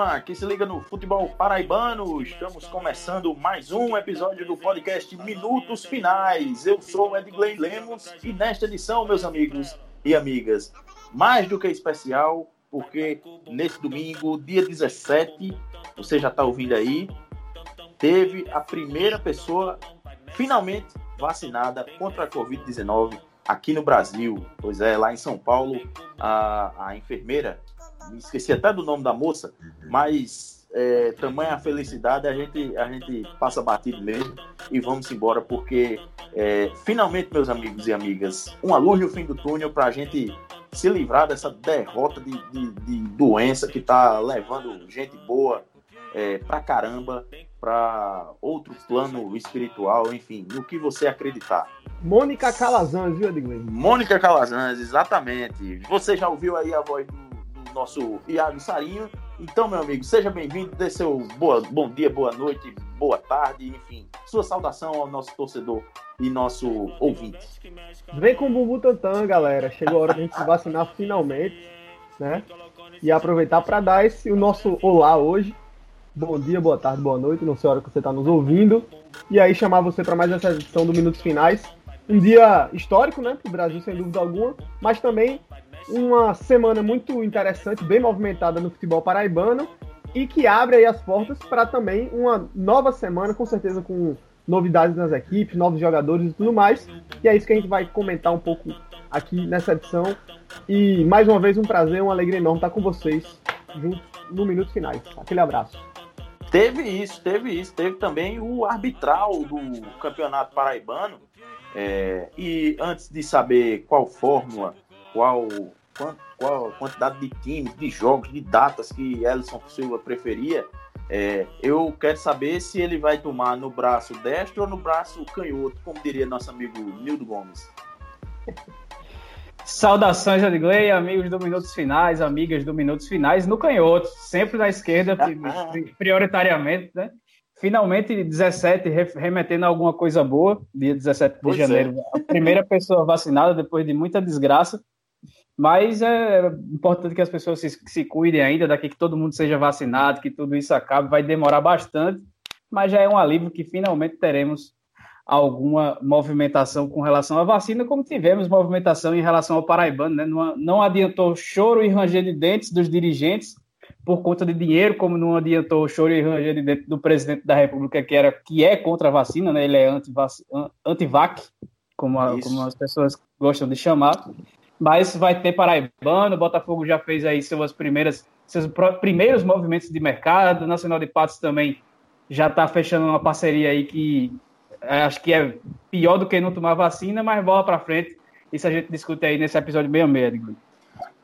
Turma, que se liga no futebol paraibano, estamos começando mais um episódio do podcast Minutos Finais. Eu sou Edgley Lemos e nesta edição, meus amigos e amigas, mais do que especial, porque nesse domingo, dia 17, você já está ouvindo aí, teve a primeira pessoa finalmente vacinada contra a Covid-19 aqui no Brasil. Pois é, lá em São Paulo, a, a enfermeira me esqueci até do nome da moça, mas é, tamanha felicidade, a gente, a gente passa batido mesmo e vamos embora, porque é, finalmente, meus amigos e amigas, uma luz no fim do túnel para a gente se livrar dessa derrota de, de, de doença que está levando gente boa é, pra caramba para outro plano espiritual, enfim, no que você acreditar. Mônica Calazans, viu, Edgley? Mônica Calazans, exatamente. Você já ouviu aí a voz do nosso Iago Sarinho. Então, meu amigo, seja bem-vindo, dê seu boa, bom dia, boa noite, boa tarde, enfim, sua saudação ao nosso torcedor e nosso ouvinte. Vem com o Bubu Tantan, galera. Chegou a hora de a gente se vacinar finalmente, né? E aproveitar para dar esse o nosso olá hoje. Bom dia, boa tarde, boa noite, não sei a hora que você está nos ouvindo. E aí chamar você para mais essa edição do Minutos Finais. Um dia histórico, né, para o Brasil, sem dúvida alguma, mas também uma semana muito interessante, bem movimentada no futebol paraibano e que abre as portas para também uma nova semana, com certeza com novidades nas equipes, novos jogadores e tudo mais. E é isso que a gente vai comentar um pouco aqui nessa edição. E mais uma vez um prazer, uma alegria enorme estar com vocês juntos no Minutos Finais. Aquele abraço. Teve isso, teve isso. Teve também o arbitral do Campeonato Paraibano. É, e antes de saber qual fórmula, qual qual a quantidade de times, de jogos, de datas que Ellison Silva preferia, é, eu quero saber se ele vai tomar no braço destro ou no braço canhoto, como diria nosso amigo Nildo Gomes. Saudações, Edgley, amigos do Minutos Finais, amigas do Minutos Finais, no canhoto, sempre na esquerda, prioritariamente, né? Finalmente, 17, remetendo a alguma coisa boa, dia 17 de pois é. janeiro, é. a primeira pessoa vacinada depois de muita desgraça. Mas é importante que as pessoas se, se cuidem ainda, daqui que todo mundo seja vacinado, que tudo isso acabe. Vai demorar bastante, mas já é um alívio que finalmente teremos alguma movimentação com relação à vacina, como tivemos movimentação em relação ao paraibano. Né? Não, não adiantou choro e ranger de dentes dos dirigentes por conta de dinheiro, como não adiantou choro e ranger de dentes do presidente da República, que, era, que é contra a vacina, né? ele é anti-vac, como, como as pessoas gostam de chamar mas vai ter Paraibano, o Botafogo já fez aí suas primeiras, seus primeiros movimentos de mercado, o Nacional de Patos também já está fechando uma parceria aí que é, acho que é pior do que não tomar vacina, mas bola para frente, isso a gente discute aí nesse episódio meio médico.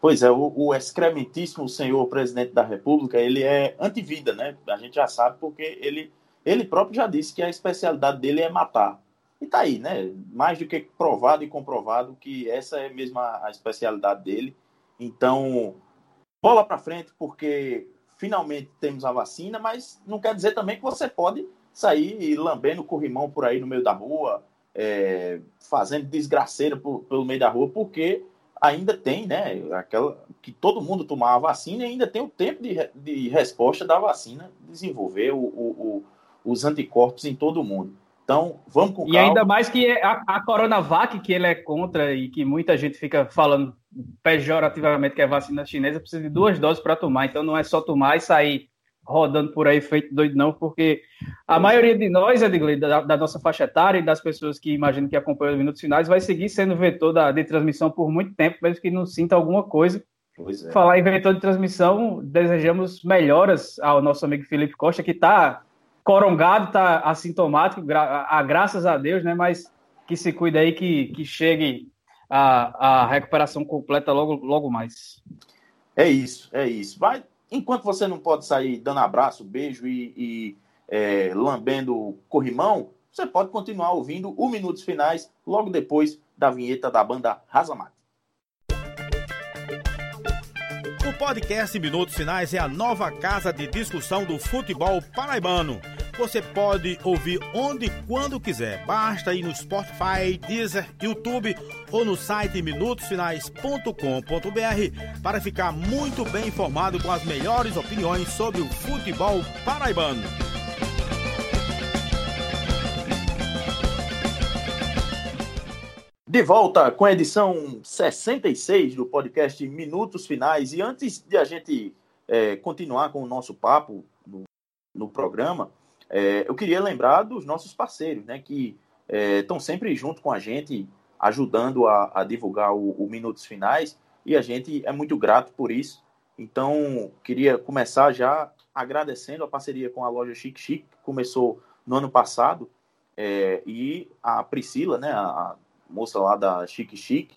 Pois é, o, o excrementíssimo senhor presidente da República, ele é antivida, né? A gente já sabe porque ele, ele próprio já disse que a especialidade dele é matar. E tá aí, né? Mais do que provado e comprovado que essa é mesmo a, a especialidade dele. Então, bola para frente, porque finalmente temos a vacina, mas não quer dizer também que você pode sair lambendo corrimão por aí no meio da rua, é, fazendo desgraceira por, pelo meio da rua, porque ainda tem, né? Aquela que todo mundo tomar a vacina e ainda tem o tempo de, de resposta da vacina desenvolver o, o, o, os anticorpos em todo mundo. Então, vamos com calma. E ainda mais que a, a Coronavac, que ele é contra e que muita gente fica falando pejorativamente que é vacina chinesa, precisa de duas doses para tomar. Então, não é só tomar e sair rodando por aí feito doido, não, porque a maioria de nós, Edgley, da, da, nossa faixa etária e das pessoas que imagino que acompanham os minutos finais, vai seguir sendo vetor da, de transmissão por muito tempo, mesmo que não sinta alguma coisa. É. Falar em vetor de transmissão, desejamos melhoras ao nosso amigo Felipe Costa, que está Corongado está assintomático, gra a, graças a Deus, né? Mas que se cuide aí, que, que chegue a, a recuperação completa logo, logo mais. É isso, é isso. Vai, enquanto você não pode sair dando abraço, beijo e, e é, lambendo corrimão, você pode continuar ouvindo o Minutos Finais logo depois da vinheta da banda Razamate. O podcast Minutos Finais é a nova casa de discussão do futebol paraibano você pode ouvir onde e quando quiser. Basta ir no Spotify, Deezer, YouTube ou no site minutosfinais.com.br para ficar muito bem informado com as melhores opiniões sobre o futebol paraibano. De volta com a edição 66 do podcast Minutos Finais. E antes de a gente é, continuar com o nosso papo no, no programa, é, eu queria lembrar dos nossos parceiros, né, que estão é, sempre junto com a gente, ajudando a, a divulgar o, o, Minutos Finais, e a gente é muito grato por isso. Então, queria começar já agradecendo a parceria com a loja Chic Chic, que começou no ano passado, é, e a Priscila, né, a moça lá da Chic Chic,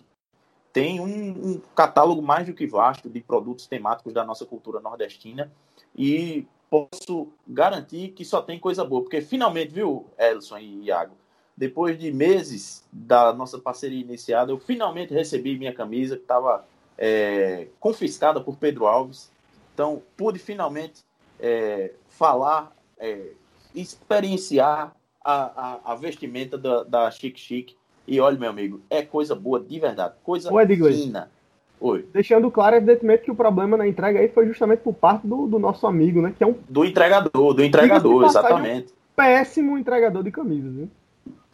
tem um, um, catálogo mais do que vasto de produtos temáticos da nossa cultura nordestina e posso garantir que só tem coisa boa, porque finalmente, viu, Elson e Iago, depois de meses da nossa parceria iniciada, eu finalmente recebi minha camisa que estava é, confiscada por Pedro Alves. Então, pude finalmente é, falar, é, experienciar a, a, a vestimenta da, da Chic Chic. E olha, meu amigo, é coisa boa de verdade, coisa Ué, fina. Oi. Deixando claro, evidentemente, que o problema na entrega aí foi justamente por parte do, do nosso amigo, né? Que é um. Do entregador, do entregador, exatamente. Um péssimo entregador de camisas, viu?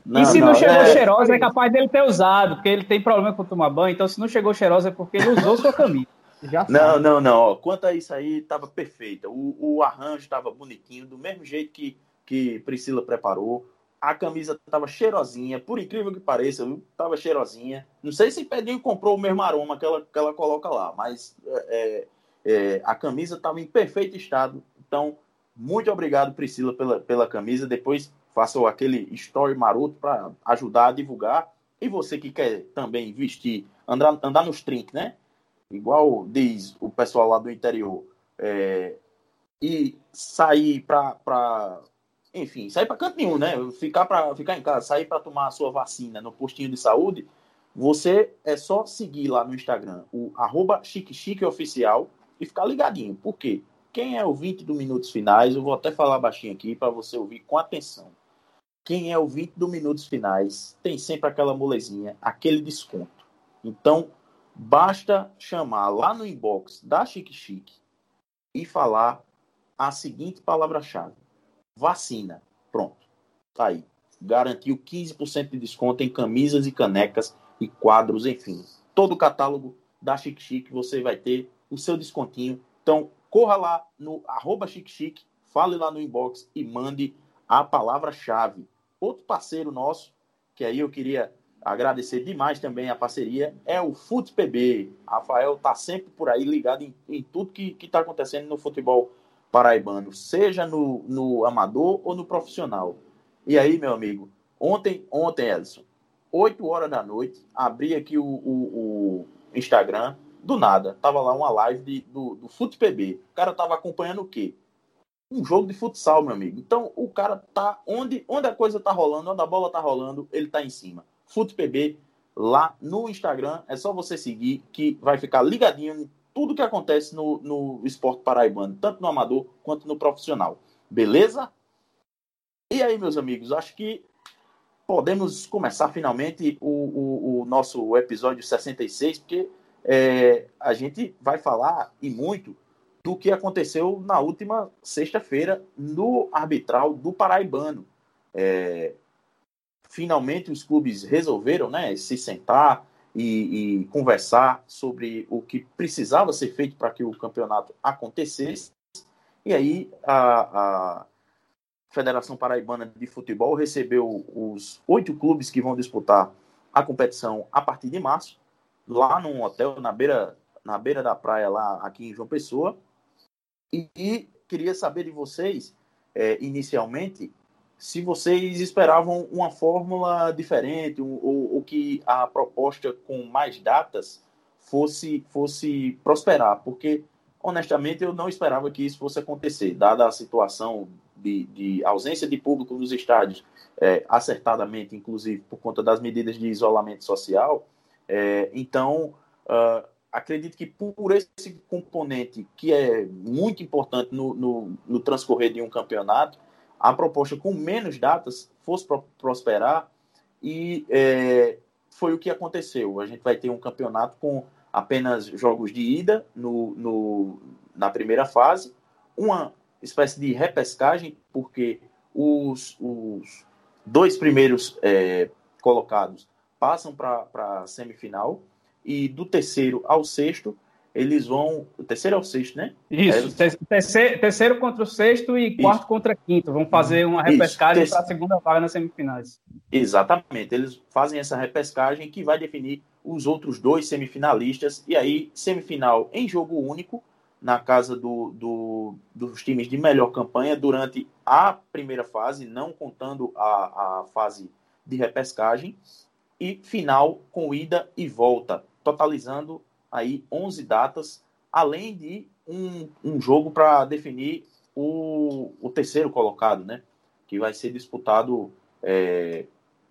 Não, e se não, não chegou é... cheirosa, é capaz dele ter usado, porque ele tem problema com tomar banho, então se não chegou cheirosa é porque ele usou sua camisa. Já não, sabe. não, não. Ó, quanto a isso aí, tava perfeita. O, o arranjo estava bonitinho, do mesmo jeito que, que Priscila preparou a camisa tava cheirosinha, por incrível que pareça? Tava cheirosinha. Não sei se Pedrinho comprou o mesmo aroma que ela, que ela coloca lá, mas é, é, a camisa estava em perfeito estado. Então, muito obrigado, Priscila, pela, pela camisa. Depois faça aquele story maroto para ajudar a divulgar. E você que quer também vestir, andar, andar nos trinques, né? Igual diz o pessoal lá do interior. É, e sair para enfim, sair para canto nenhum, né? Ficar, pra, ficar em casa, sair para tomar a sua vacina no postinho de saúde, você é só seguir lá no Instagram o arroba e ficar ligadinho. Por quê? Quem é ouvinte do Minutos Finais, eu vou até falar baixinho aqui para você ouvir com atenção. Quem é ouvinte do Minutos Finais tem sempre aquela molezinha, aquele desconto. Então, basta chamar lá no inbox da Chique Chique e falar a seguinte palavra-chave vacina. Pronto. Tá aí. Garantiu 15% de desconto em camisas e canecas e quadros, enfim. Todo o catálogo da Chic Chic você vai ter o seu descontinho. Então, corra lá no arroba Chic Chic, fale lá no inbox e mande a palavra-chave. Outro parceiro nosso, que aí eu queria agradecer demais também a parceria, é o FutePB. Rafael tá sempre por aí ligado em, em tudo que está acontecendo no futebol paraibano, seja no, no amador ou no profissional. E aí, meu amigo, ontem, ontem, Edson, 8 horas da noite, abri aqui o, o, o Instagram, do nada, tava lá uma live de, do, do FutePB. O cara tava acompanhando o quê? Um jogo de futsal, meu amigo. Então, o cara tá onde, onde a coisa tá rolando, onde a bola tá rolando, ele tá em cima. FutePB lá no Instagram, é só você seguir que vai ficar ligadinho tudo que acontece no, no esporte paraibano, tanto no amador quanto no profissional. Beleza? E aí, meus amigos, acho que podemos começar finalmente o, o, o nosso episódio 66, porque é, a gente vai falar e muito do que aconteceu na última sexta-feira no arbitral do Paraibano. É, finalmente os clubes resolveram né, se sentar, e, e conversar sobre o que precisava ser feito para que o campeonato acontecesse. E aí a, a Federação Paraibana de Futebol recebeu os oito clubes que vão disputar a competição a partir de março, lá num hotel na beira, na beira da praia, lá aqui em João Pessoa. E, e queria saber de vocês, é, inicialmente, se vocês esperavam uma fórmula diferente ou, ou, que a proposta com mais datas fosse, fosse prosperar, porque honestamente eu não esperava que isso fosse acontecer, dada a situação de, de ausência de público nos estádios, é, acertadamente, inclusive por conta das medidas de isolamento social. É, então, uh, acredito que por esse componente que é muito importante no, no, no transcorrer de um campeonato, a proposta com menos datas fosse prosperar e é, foi o que aconteceu. A gente vai ter um campeonato com apenas jogos de ida no, no, na primeira fase, uma espécie de repescagem, porque os, os dois primeiros é, colocados passam para a semifinal, e do terceiro ao sexto eles vão. O terceiro é o sexto, né? Isso, é, terceiro, terceiro, contra o sexto e quarto Isso. contra quinto. Vão fazer uma repescagem para a segunda vaga nas semifinais. Exatamente. Eles fazem essa repescagem que vai definir os outros dois semifinalistas. E aí, semifinal em jogo único, na casa do, do, dos times de melhor campanha durante a primeira fase, não contando a, a fase de repescagem. E final com ida e volta, totalizando aí 11 datas, além de um, um jogo para definir o, o terceiro colocado, né? Que vai ser disputado, é,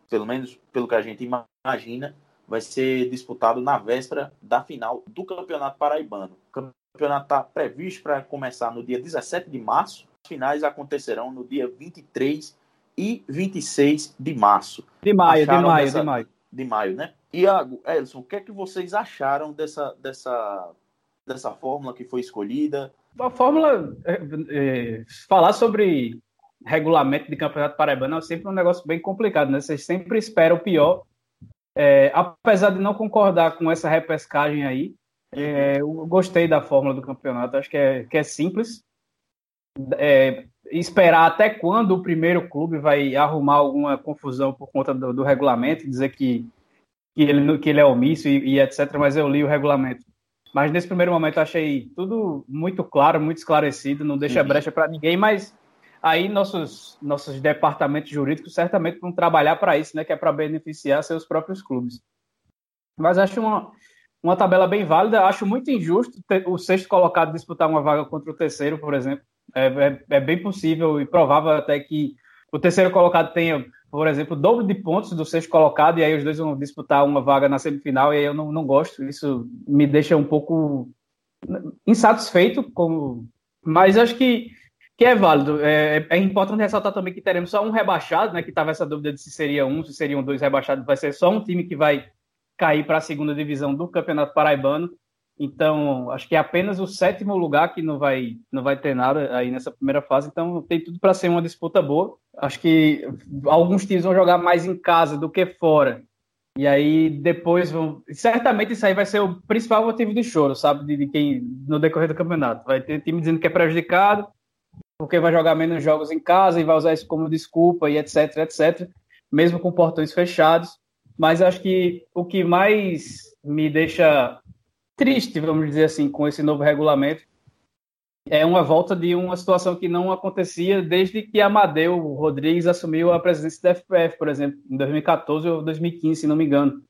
pelo menos pelo que a gente imagina, vai ser disputado na véspera da final do Campeonato Paraibano. O campeonato está previsto para começar no dia 17 de março. As finais acontecerão no dia 23 e 26 de março. De maio, Acharam de maio, dessa... de maio. De maio, né? Iago, Elson, o que é que vocês acharam dessa, dessa, dessa fórmula que foi escolhida? A fórmula, é, é, falar sobre regulamento de campeonato paraibano é sempre um negócio bem complicado, né? Vocês sempre esperam o pior. É, apesar de não concordar com essa repescagem aí, é, eu gostei da fórmula do campeonato, acho que é, que é simples. É, esperar até quando o primeiro clube vai arrumar alguma confusão por conta do, do regulamento, dizer que que ele, que ele é omisso e, e, etc., mas eu li o regulamento. Mas nesse primeiro momento eu achei tudo muito claro, muito esclarecido, não deixa uhum. brecha para ninguém, mas aí nossos, nossos departamentos jurídicos certamente vão trabalhar para isso, né, que é para beneficiar seus próprios clubes. Mas acho uma, uma tabela bem válida, acho muito injusto o sexto colocado disputar uma vaga contra o terceiro, por exemplo. É, é, é bem possível e provável até que o terceiro colocado tenha por exemplo, dobro de pontos do sexto colocado, e aí os dois vão disputar uma vaga na semifinal, e aí eu não, não gosto. Isso me deixa um pouco insatisfeito, como... mas acho que, que é válido. É, é importante ressaltar também que teremos só um rebaixado, né? Que estava essa dúvida de se seria um, se seriam dois rebaixados, vai ser só um time que vai cair para a segunda divisão do Campeonato Paraibano. Então, acho que é apenas o sétimo lugar que não vai, não vai ter nada aí nessa primeira fase. Então, tem tudo para ser uma disputa boa. Acho que alguns times vão jogar mais em casa do que fora. E aí depois vão. Certamente isso aí vai ser o principal motivo de choro, sabe? De, de quem no decorrer do campeonato. Vai ter time dizendo que é prejudicado, porque vai jogar menos jogos em casa e vai usar isso como desculpa e etc, etc. Mesmo com portões fechados. Mas acho que o que mais me deixa triste, vamos dizer assim, com esse novo regulamento. É uma volta de uma situação que não acontecia desde que Amadeu Rodrigues assumiu a presidência da FPF, por exemplo, em 2014 ou 2015, se não me engano.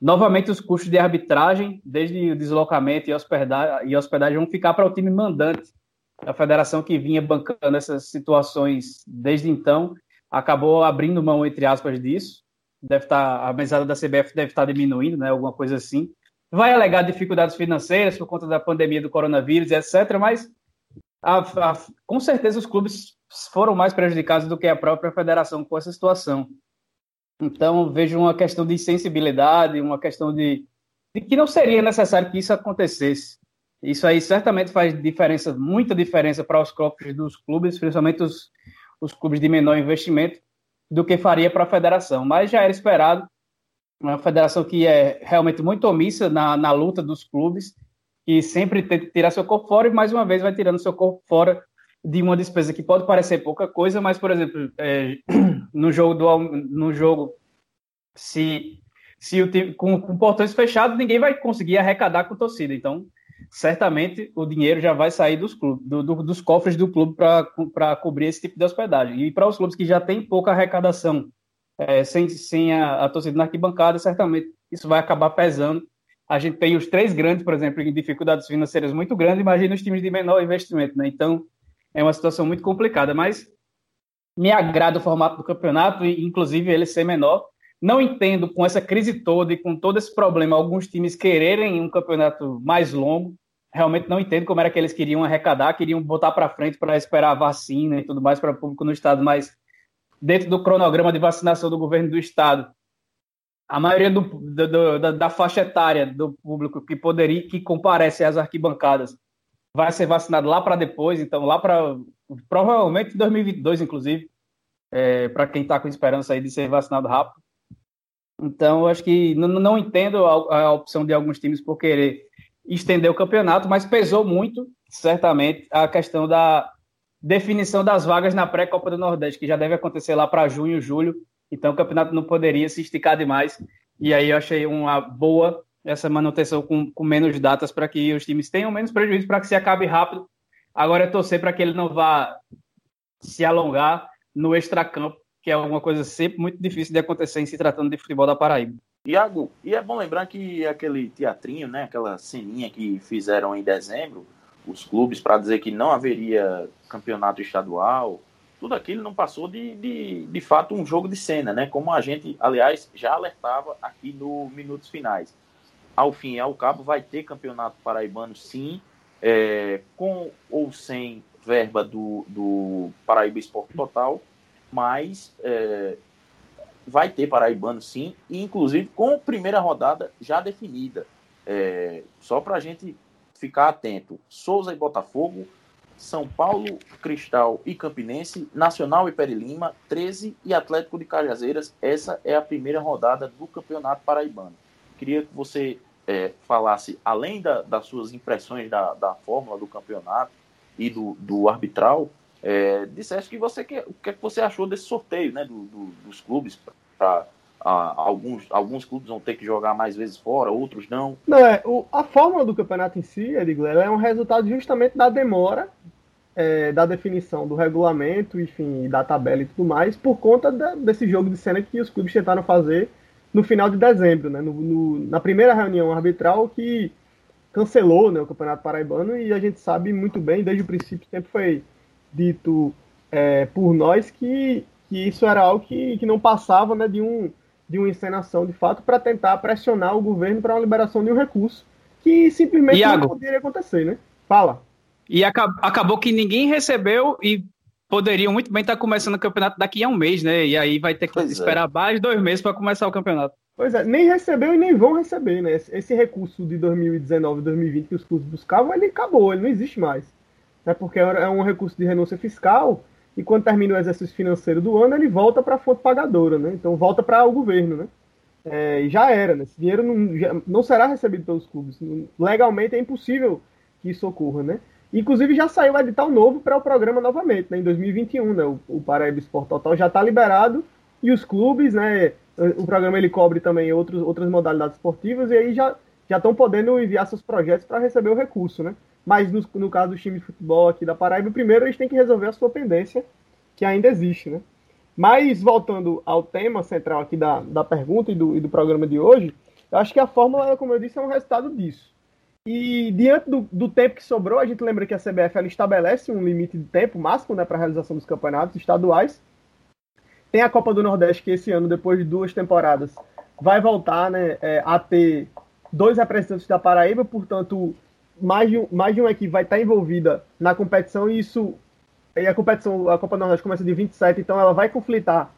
Novamente, os custos de arbitragem, desde o deslocamento e hospedagem, e hospedagem vão ficar para o time mandante. A federação que vinha bancando essas situações desde então acabou abrindo mão, entre aspas, disso. Deve estar, tá, a mesada da CBF deve estar diminuindo, né, alguma coisa assim vai alegar dificuldades financeiras por conta da pandemia do coronavírus, etc. Mas a, a, com certeza os clubes foram mais prejudicados do que a própria federação com essa situação. Então vejo uma questão de sensibilidade, uma questão de, de que não seria necessário que isso acontecesse. Isso aí certamente faz diferença, muita diferença para os cofres dos clubes, principalmente os, os clubes de menor investimento, do que faria para a federação. Mas já era esperado uma federação que é realmente muito omissa na, na luta dos clubes, que sempre tenta tirar seu corpo fora e mais uma vez vai tirando seu corpo fora de uma despesa que pode parecer pouca coisa, mas, por exemplo, é, no jogo, do, no jogo se, se o time, com, com portões fechados, ninguém vai conseguir arrecadar com torcida. Então, certamente o dinheiro já vai sair dos, clubes, do, do, dos cofres do clube para cobrir esse tipo de hospedagem. E para os clubes que já têm pouca arrecadação é, sem, sem a, a, torcida na arquibancada, certamente isso vai acabar pesando. A gente tem os três grandes, por exemplo, em dificuldades financeiras muito grandes, imagina os times de menor investimento, né? Então, é uma situação muito complicada, mas me agrada o formato do campeonato, e inclusive ele ser menor. Não entendo com essa crise toda e com todo esse problema alguns times quererem um campeonato mais longo. realmente não entendo como era que eles queriam arrecadar, queriam botar para frente para esperar a vacina e tudo mais para o público no estado, mas dentro do cronograma de vacinação do governo do estado, a maioria do, do, da, da, faixa etária do público que poderia, que comparece às arquibancadas, vai ser vacinado lá para depois, então lá para provavelmente 2022, inclusive, é, para quem está com esperança aí de ser vacinado rápido. Então, acho que não, não entendo a, a, opção de alguns times por querer estender o campeonato, mas pesou muito, certamente, a questão da definição das vagas na pré-Copa do Nordeste, que já deve acontecer lá para junho, julho. Então, o campeonato não poderia se esticar demais. E aí, eu achei uma boa essa manutenção com, com menos datas para que os times tenham menos prejuízo, para que se acabe rápido. Agora é torcer para que ele não vá se alongar no extracampo, que é uma coisa sempre muito difícil de acontecer em se tratando de futebol da Paraíba. Iago, e é bom lembrar que aquele teatrinho, né, aquela ceninha que fizeram em dezembro, os clubes para dizer que não haveria campeonato estadual, tudo aquilo não passou de, de, de fato um jogo de cena, né? Como a gente, aliás, já alertava aqui no Minutos Finais. Ao fim e ao cabo, vai ter campeonato paraibano, sim, é, com ou sem verba do, do Paraíba Esporte Total, mas é, vai ter paraibano sim, e inclusive com primeira rodada já definida. É, só para a gente ficar atento: Souza e Botafogo, São Paulo, Cristal e Campinense, Nacional e Perilima, 13 e Atlético de Cajazeiras. Essa é a primeira rodada do Campeonato Paraibano. Queria que você é, falasse, além da, das suas impressões da, da fórmula do campeonato e do, do arbitral, é, dissesse que você que, o que, é que você achou desse sorteio né, do, do, dos clubes para alguns, alguns clubes vão ter que jogar mais vezes fora, outros não. Não, é, o, a fórmula do campeonato em si, Edgley, é um resultado justamente da demora é, da definição do regulamento, enfim, da tabela e tudo mais, por conta da, desse jogo de cena que os clubes tentaram fazer no final de dezembro, né, no, no, na primeira reunião arbitral que cancelou né, o Campeonato Paraibano e a gente sabe muito bem, desde o princípio sempre foi dito é, por nós que, que isso era algo que, que não passava né, de, um, de uma encenação de fato para tentar pressionar o governo para uma liberação de um recurso que simplesmente Iago, não poderia acontecer, né? Fala. E acabou que ninguém recebeu e poderiam muito bem estar começando o campeonato daqui a um mês, né? E aí vai ter que pois é. esperar é. mais dois meses para começar o campeonato. Pois é, nem recebeu e nem vão receber, né? Esse recurso de 2019 2020 que os clubes buscavam, ele acabou, ele não existe mais né, porque é um recurso de renúncia fiscal e quando termina o exercício financeiro do ano, ele volta para a fonte pagadora, né? Então volta para o governo, né? É, já era, né? Esse dinheiro não, já, não será recebido pelos clubes. Legalmente é impossível que isso ocorra, né? Inclusive já saiu o edital novo para o programa novamente, né? Em 2021, né? O, o Paraíba Esporte Total já está liberado e os clubes, né? O programa ele cobre também outros, outras modalidades esportivas e aí já já estão podendo enviar seus projetos para receber o recurso, né? Mas no, no caso do time de futebol aqui da Paraíba, primeiro eles têm que resolver a sua pendência, que ainda existe, né? Mas voltando ao tema central aqui da, da pergunta e do, e do programa de hoje, eu acho que a fórmula, como eu disse, é um resultado disso. E diante do, do, tempo que sobrou, a gente lembra que a CBF ela estabelece um limite de tempo máximo né, para a realização dos campeonatos estaduais. Tem a Copa do Nordeste, que esse ano, depois de duas temporadas, vai voltar né, é, a ter dois representantes da Paraíba, portanto, mais de, um, mais de uma equipe vai estar envolvida na competição e isso. E a competição, a Copa Nordeste começa de 27, então ela vai conflitar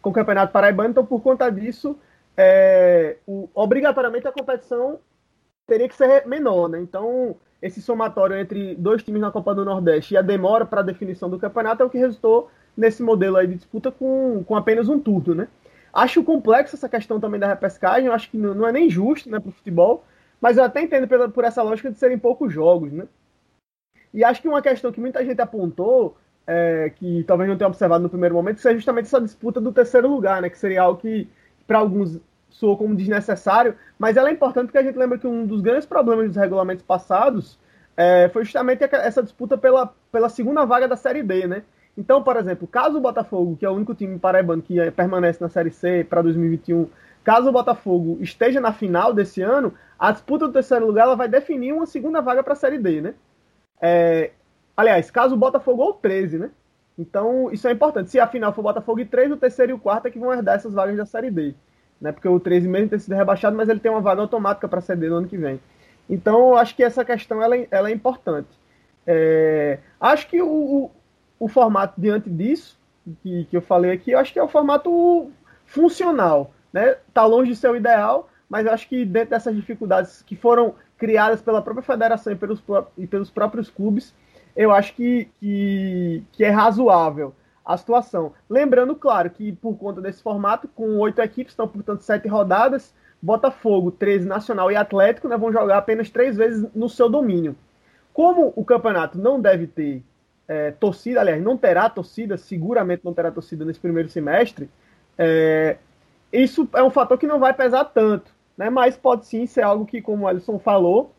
com o Campeonato Paraibano, então por conta disso, é, o, obrigatoriamente a competição teria que ser menor, né? Então, esse somatório entre dois times na Copa do Nordeste e a demora para a definição do campeonato é o que resultou nesse modelo aí de disputa com, com apenas um turno, né? Acho complexo essa questão também da repescagem, acho que não, não é nem justo né, para o futebol, mas eu até entendo pela, por essa lógica de serem poucos jogos, né? E acho que uma questão que muita gente apontou, é, que talvez não tenha observado no primeiro momento, é justamente essa disputa do terceiro lugar, né? Que seria algo que, para alguns, soou como desnecessário, mas ela é importante porque a gente lembra que um dos grandes problemas dos regulamentos passados é, foi justamente essa disputa pela, pela segunda vaga da Série D, né? Então, por exemplo, caso o Botafogo, que é o único time paraibano que é, permanece na Série C para 2021, caso o Botafogo esteja na final desse ano, a disputa do terceiro lugar ela vai definir uma segunda vaga para a Série D, né? É, aliás, caso o Botafogo ou 13, né? Então, isso é importante. Se a final for Botafogo e 3, o terceiro e o quarto é que vão herdar essas vagas da Série D. Né? Porque o 13 mesmo tem sido rebaixado, mas ele tem uma vaga automática para a Série D no ano que vem. Então, acho que essa questão ela, é, ela é importante. É, acho que o, o, o, formato diante disso, que, que eu falei aqui, eu acho que é o formato funcional. Né? Tá longe de ser o ideal, mas acho que dentro dessas dificuldades que foram criadas pela própria federação e pelos, e pelos próprios clubes, eu acho que, que, que é razoável a situação. Lembrando, claro, que por conta desse formato, com oito equipes, estão, portanto, sete rodadas, Botafogo, 13 Nacional e Atlético né, vão jogar apenas três vezes no seu domínio. Como o campeonato não deve ter é, torcida, aliás, não terá torcida, seguramente não terá torcida nesse primeiro semestre, é, isso é um fator que não vai pesar tanto, né, mas pode sim ser algo que, como o Alisson falou,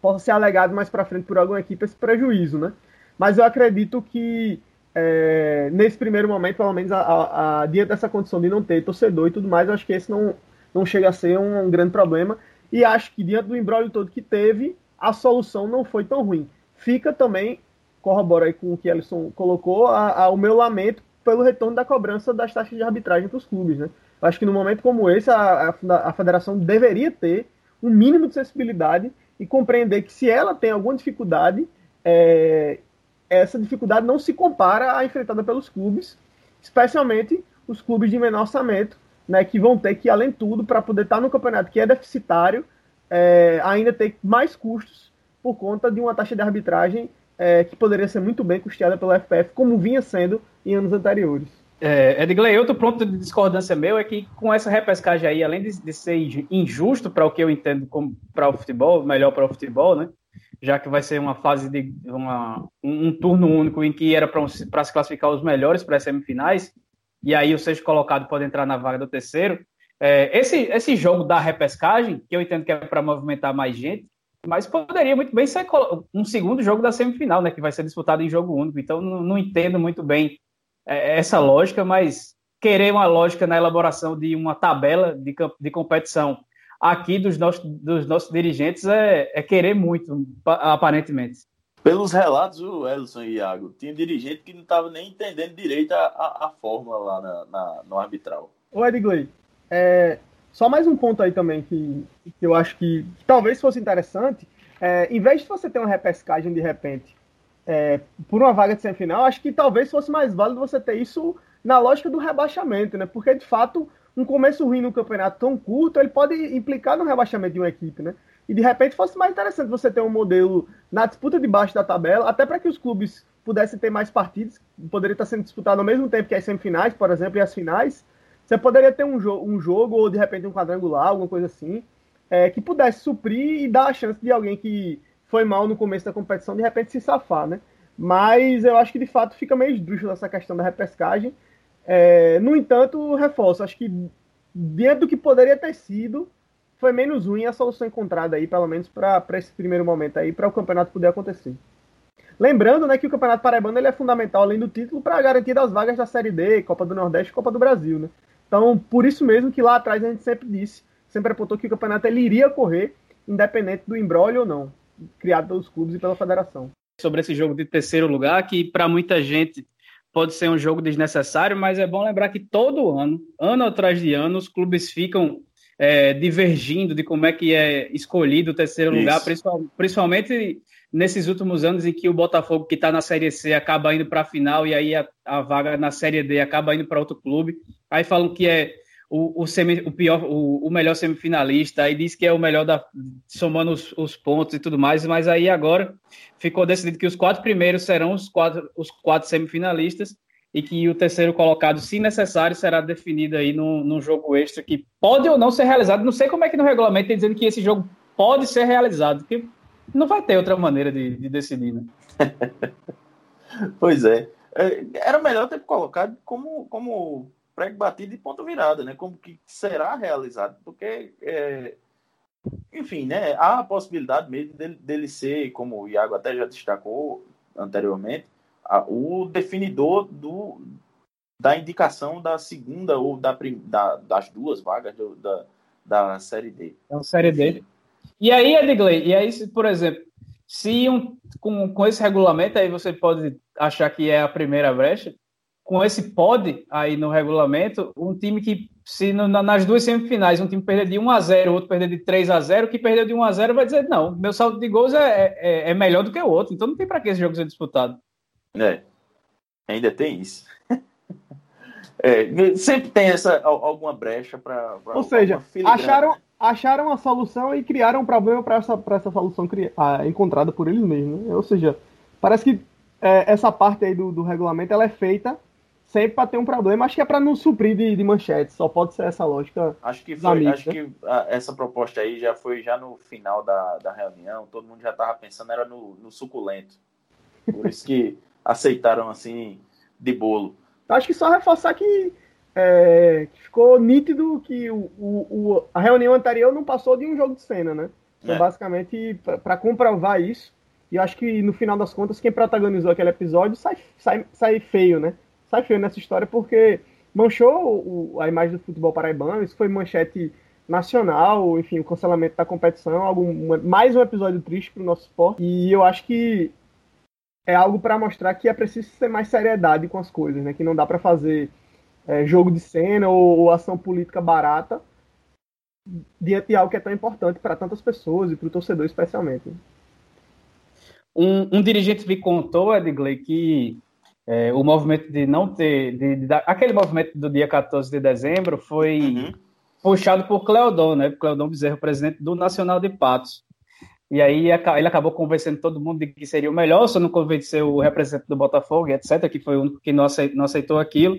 possa ser alegado mais para frente por alguma equipe esse prejuízo. Né? Mas eu acredito que é, nesse primeiro momento, pelo menos a, a, a, diante dessa condição de não ter torcedor e tudo mais, eu acho que esse não, não chega a ser um, um grande problema. E acho que diante do embrólio todo que teve, a solução não foi tão ruim. Fica também, corrobora aí com o que Ellison colocou, a, o meu lamento pelo retorno da cobrança das taxas de arbitragem para os clubes. Né? Acho que no momento como esse, a, a, a federação deveria ter um mínimo de sensibilidade e compreender que se ela tem alguma dificuldade, é, essa dificuldade não se compara à enfrentada pelos clubes, especialmente os clubes de menor orçamento, né, que vão ter que, além de tudo, para poder estar no campeonato que é deficitário, é, ainda ter mais custos por conta de uma taxa de arbitragem é, que poderia ser muito bem custeada pelo FPF, como vinha sendo em anos anteriores. É, Edgley, outro ponto de discordância meu é que com essa repescagem aí, além de, de ser injusto para o que eu entendo como para o futebol, melhor para o futebol, né? Já que vai ser uma fase de uma, um, um turno único em que era para se classificar os melhores para as semifinais, e aí o sexto colocado pode entrar na vaga do terceiro. É, esse, esse jogo da repescagem, que eu entendo que é para movimentar mais gente, mas poderia muito bem ser um segundo jogo da semifinal, né, que vai ser disputado em jogo único. Então não, não entendo muito bem essa lógica, mas querer uma lógica na elaboração de uma tabela de, de competição aqui dos nossos, dos nossos dirigentes é, é querer muito, aparentemente. Pelos relatos, o Elson e Iago, tinha dirigente que não estava nem entendendo direito a, a, a fórmula lá na, na, no arbitral. Ô, Edgley, é, só mais um ponto aí também que, que eu acho que, que talvez fosse interessante. É, em vez de você ter uma repescagem de repente é, por uma vaga de semifinal, acho que talvez fosse mais válido você ter isso na lógica do rebaixamento, né? Porque de fato, um começo ruim no campeonato tão curto, ele pode implicar no rebaixamento de uma equipe, né? e de repente fosse mais interessante você ter um modelo na disputa de baixo da tabela, até para que os clubes pudessem ter mais partidas, poderia estar sendo disputado ao mesmo tempo que as semifinais, por exemplo, e as finais. Você poderia ter um, jo um jogo ou de repente um quadrangular, alguma coisa assim, é, que pudesse suprir e dar a chance de alguém que foi mal no começo da competição de repente se safar, né? Mas eu acho que de fato fica meio esdrúxulo essa questão da repescagem. É, no entanto, reforço, acho que dentro do que poderia ter sido, foi menos ruim a solução encontrada aí, pelo menos para esse primeiro momento aí, para o campeonato poder acontecer. Lembrando né, que o Campeonato Paraibano ele é fundamental, além do título, para garantir das vagas da Série D, Copa do Nordeste e Copa do Brasil. Né? Então, por isso mesmo que lá atrás a gente sempre disse, sempre apontou que o campeonato ele iria correr, independente do embrólio ou não, criado pelos clubes e pela federação. Sobre esse jogo de terceiro lugar, que para muita gente pode ser um jogo desnecessário, mas é bom lembrar que todo ano, ano atrás de ano, os clubes ficam é, divergindo de como é que é escolhido o terceiro Isso. lugar, principalmente nesses últimos anos em que o Botafogo, que está na Série C, acaba indo para a final e aí a, a, vaga na Série D acaba indo para outro clube. Aí falam que é o, o, semi, o pior, o, o, melhor semifinalista, aí diz que é o melhor da, somando os, os, pontos e tudo mais, mas aí agora ficou decidido que os quatro primeiros serão os quatro, os quatro semifinalistas e que o terceiro colocado, se necessário, será definido aí num, num jogo extra que pode ou não ser realizado. Não sei como é que no regulamento está dizendo que esse jogo pode ser realizado, porque não vai ter outra maneira de, de decidir, né? pois é. é. Era melhor ter colocado como, como prego batido e ponto virada, né? Como que será realizado, porque é, enfim, né? Há a possibilidade mesmo dele, dele ser, como o Iago até já destacou anteriormente, o definidor do, da indicação da segunda ou da, da das duas vagas do, da, da Série D. É uma Série D. E aí, Edgley, e aí, por exemplo, se um, com, com esse regulamento aí você pode achar que é a primeira brecha, com esse pod aí no regulamento, um time que, se no, nas duas semifinais, um time perder de 1 a 0 o outro perder de 3 a 0 que perdeu de 1 a 0 vai dizer, não, meu saldo de gols é, é, é melhor do que o outro, então não tem para que esse jogo ser disputado. É, ainda tem isso. É, sempre tem essa alguma brecha para. Ou seja, acharam, acharam a solução e criaram um problema para essa, essa solução ah, encontrada por eles mesmos. Né? Ou seja, parece que é, essa parte aí do, do regulamento ela é feita sempre para ter um problema. Acho que é para não suprir de, de manchetes. Só pode ser essa lógica. Acho que foi, amigos, acho né? que a, essa proposta aí já foi já no final da, da reunião. Todo mundo já estava pensando era no, no suculento. Por isso que aceitaram assim de bolo. Acho que só reforçar que, é, que ficou nítido que o, o, a reunião anterior não passou de um jogo de cena, né? Então, é. basicamente, para comprovar isso, e acho que no final das contas, quem protagonizou aquele episódio sai, sai, sai feio, né? Sai feio nessa história porque manchou o, a imagem do futebol paraibano, isso foi manchete nacional, enfim, o cancelamento da competição, algum, mais um episódio triste para o nosso esporte. E eu acho que é algo para mostrar que é preciso ter mais seriedade com as coisas, né? Que não dá para fazer é, jogo de cena ou, ou, ação política barata diante de algo que é tão importante para tantas pessoas e para o torcedor especialmente. Um, um, dirigente me contou, Edgley, que é, o movimento de não ter. De, de, de, aquele movimento do dia 14 de dezembro foi uhum. puxado por Cleodon, né? Cleodon Bezerro, presidente do Nacional de Patos. E aí ele acabou convencendo todo mundo de que seria o melhor, só não convenceu o representante do Botafogo, etc., que foi o único que não aceitou, não aceitou aquilo.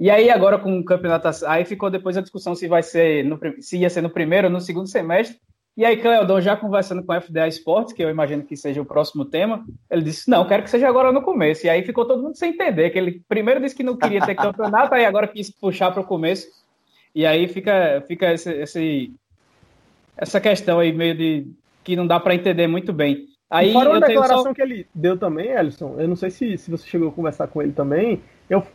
E aí agora com o campeonato, aí ficou depois a discussão se vai ser no, se ia ser no primeiro ou no segundo semestre. E aí Cleodon já conversando com a FDA Esportes, que eu imagino que seja o próximo tema, ele disse: "Não, quero que seja agora no começo". E aí ficou todo mundo sem entender, que ele primeiro disse que não queria ter campeonato, aí agora quis puxar para o começo. E aí fica fica esse, esse essa questão aí meio de que não dá para entender muito bem. Aí, fora uma declaração só... que ele deu também, Ellison, eu não sei se, se você chegou a conversar com ele também, eu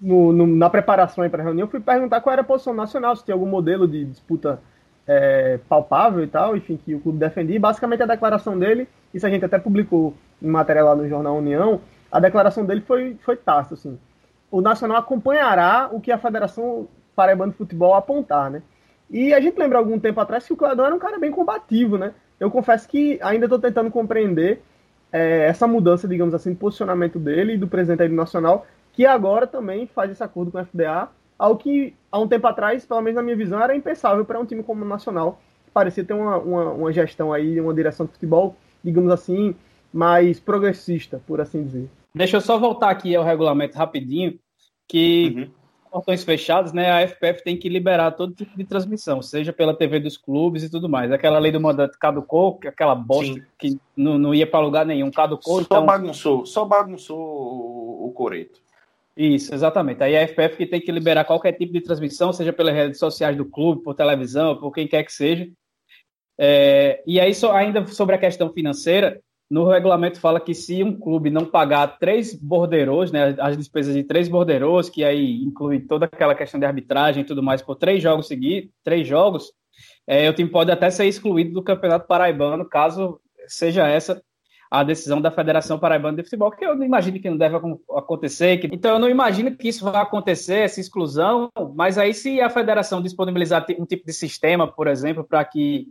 no, no, na preparação para a reunião fui perguntar qual era a posição nacional, se tinha algum modelo de disputa é, palpável e tal, enfim, que o clube defendia. Basicamente a declaração dele, isso a gente até publicou em matéria lá no Jornal União, a declaração dele foi, foi tácita, assim. O Nacional acompanhará o que a Federação Paraibana de Futebol apontar, né? E a gente lembra algum tempo atrás que o Cladão era um cara bem combativo, né? eu confesso que ainda estou tentando compreender é, essa mudança, digamos assim, de posicionamento dele e do presidente aí do Nacional, que agora também faz esse acordo com o FDA, algo que há um tempo atrás, pelo menos na minha visão, era impensável para um time como o Nacional, que parecia ter uma, uma, uma gestão aí, uma direção de futebol, digamos assim, mais progressista, por assim dizer. Deixa eu só voltar aqui ao regulamento rapidinho, que uhum portões fechados, né, a FPF tem que liberar todo tipo de transmissão, seja pela TV dos clubes e tudo mais. Aquela lei do mandante caducou, aquela bosta Sim. que não, não ia para lugar nenhum, caducou. Só então... bagunçou, só bagunçou o, o coreto. Isso, exatamente. Aí a FPF que tem que liberar qualquer tipo de transmissão, seja pelas redes sociais do clube, por televisão, por quem quer que seja. É, e aí, só, ainda sobre a questão financeira, no regulamento fala que se um clube não pagar três borderos, né, as despesas de três borderos, que aí inclui toda aquela questão de arbitragem e tudo mais, por três jogos seguidos, três jogos, é, o time pode até ser excluído do Campeonato Paraibano, caso seja essa a decisão da Federação Paraibana de Futebol, que eu não imagino que não deve acontecer. Que... Então, eu não imagino que isso vai acontecer, essa exclusão, mas aí se a federação disponibilizar um tipo de sistema, por exemplo, para que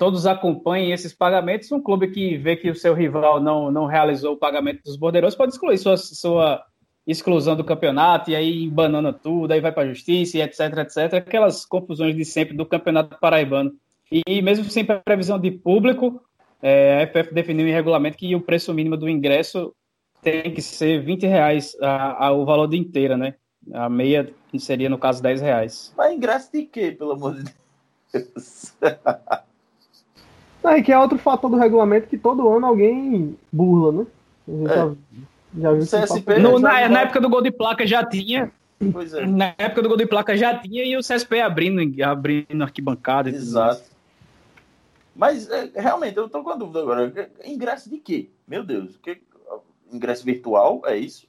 todos acompanhem esses pagamentos. Um clube que vê que o seu rival não, não realizou o pagamento dos bordeiros pode excluir sua, sua exclusão do campeonato e aí banana tudo, aí vai para a justiça e etc, etc. Aquelas confusões de sempre do campeonato paraibano. E mesmo sem previsão de público, é, a FF definiu em regulamento que o preço mínimo do ingresso tem que ser 20 reais a, a, o valor de inteira, né? A meia seria, no caso, 10 reais. Mas ingresso de quê, pelo amor de Deus? Não, e que é outro fator do regulamento que todo ano alguém burla, né? É. Já, já viu CSP, no, na, na, época do gol de placa já tinha. Pois é. Na época do gol de placa já tinha e o CSP abrindo, abrindo arquibancada. Exato. Mas é, realmente, eu tô com a dúvida agora. Ingresso de quê? Meu Deus, que, ingresso virtual é isso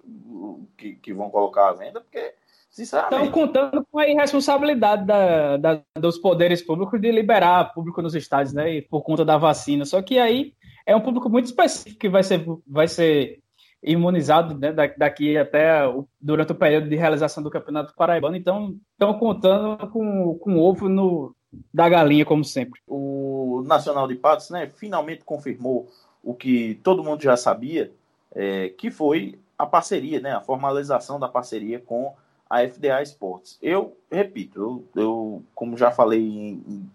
que, que vão colocar à venda? Porque Estão contando com a irresponsabilidade da, da, dos poderes públicos de liberar público nos estádios, né? Por conta da vacina. Só que aí é um público muito específico que vai ser, vai ser imunizado né, daqui até durante o período de realização do Campeonato Paraibano, então estão contando com, com ovo no, da galinha, como sempre. O Nacional de Patos né, finalmente confirmou o que todo mundo já sabia, é, que foi a parceria, né, a formalização da parceria com a FDA Esportes. Eu repito, eu, eu como já falei em,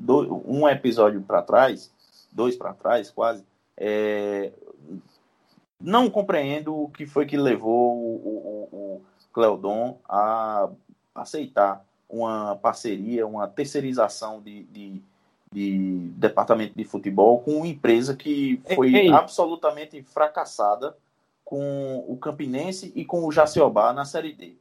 um episódio para trás, dois para trás quase, é, não compreendo o que foi que levou o, o, o Cleodon a aceitar uma parceria, uma terceirização de, de, de, departamento de futebol com uma empresa que foi ei, ei. absolutamente fracassada com o Campinense e com o Jaciobá na Série D.